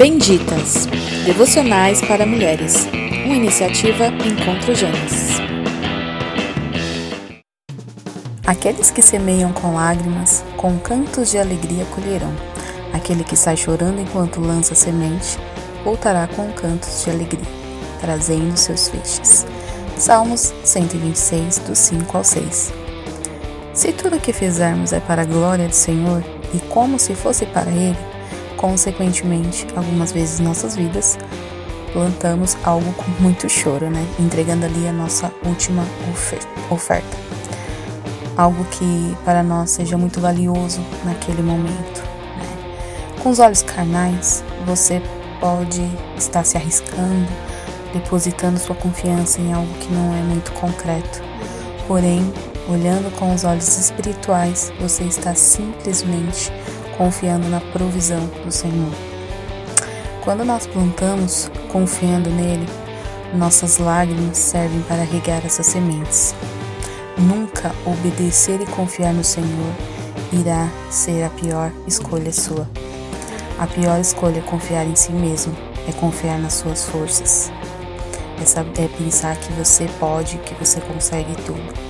Benditas Devocionais para Mulheres, uma iniciativa Encontro Gênesis. Aqueles que semeiam com lágrimas, com cantos de alegria colherão. Aquele que sai chorando enquanto lança semente, voltará com cantos de alegria, trazendo seus feixes. Salmos 126, do 5 ao 6. Se tudo o que fizermos é para a glória do Senhor e como se fosse para Ele, consequentemente, algumas vezes em nossas vidas, plantamos algo com muito choro, né? Entregando ali a nossa última oferta. Algo que para nós seja muito valioso naquele momento. Né? Com os olhos carnais, você pode estar se arriscando, depositando sua confiança em algo que não é muito concreto. Porém, olhando com os olhos espirituais, você está simplesmente confiando na provisão do Senhor. Quando nós plantamos confiando nele, nossas lágrimas servem para regar essas sementes. Nunca obedecer e confiar no Senhor irá ser a pior escolha sua. A pior escolha é confiar em si mesmo, é confiar nas suas forças. É, é pensar que você pode, que você consegue tudo.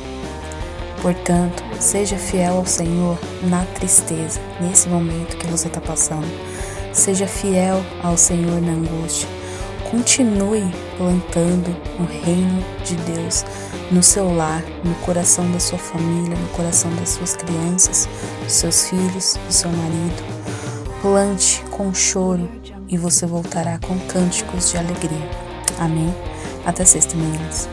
Portanto, seja fiel ao Senhor na tristeza, nesse momento que você está passando. Seja fiel ao Senhor na angústia. Continue plantando o reino de Deus no seu lar, no coração da sua família, no coração das suas crianças, dos seus filhos, do seu marido. Plante com choro e você voltará com cânticos de alegria. Amém? Até sexta, meninas.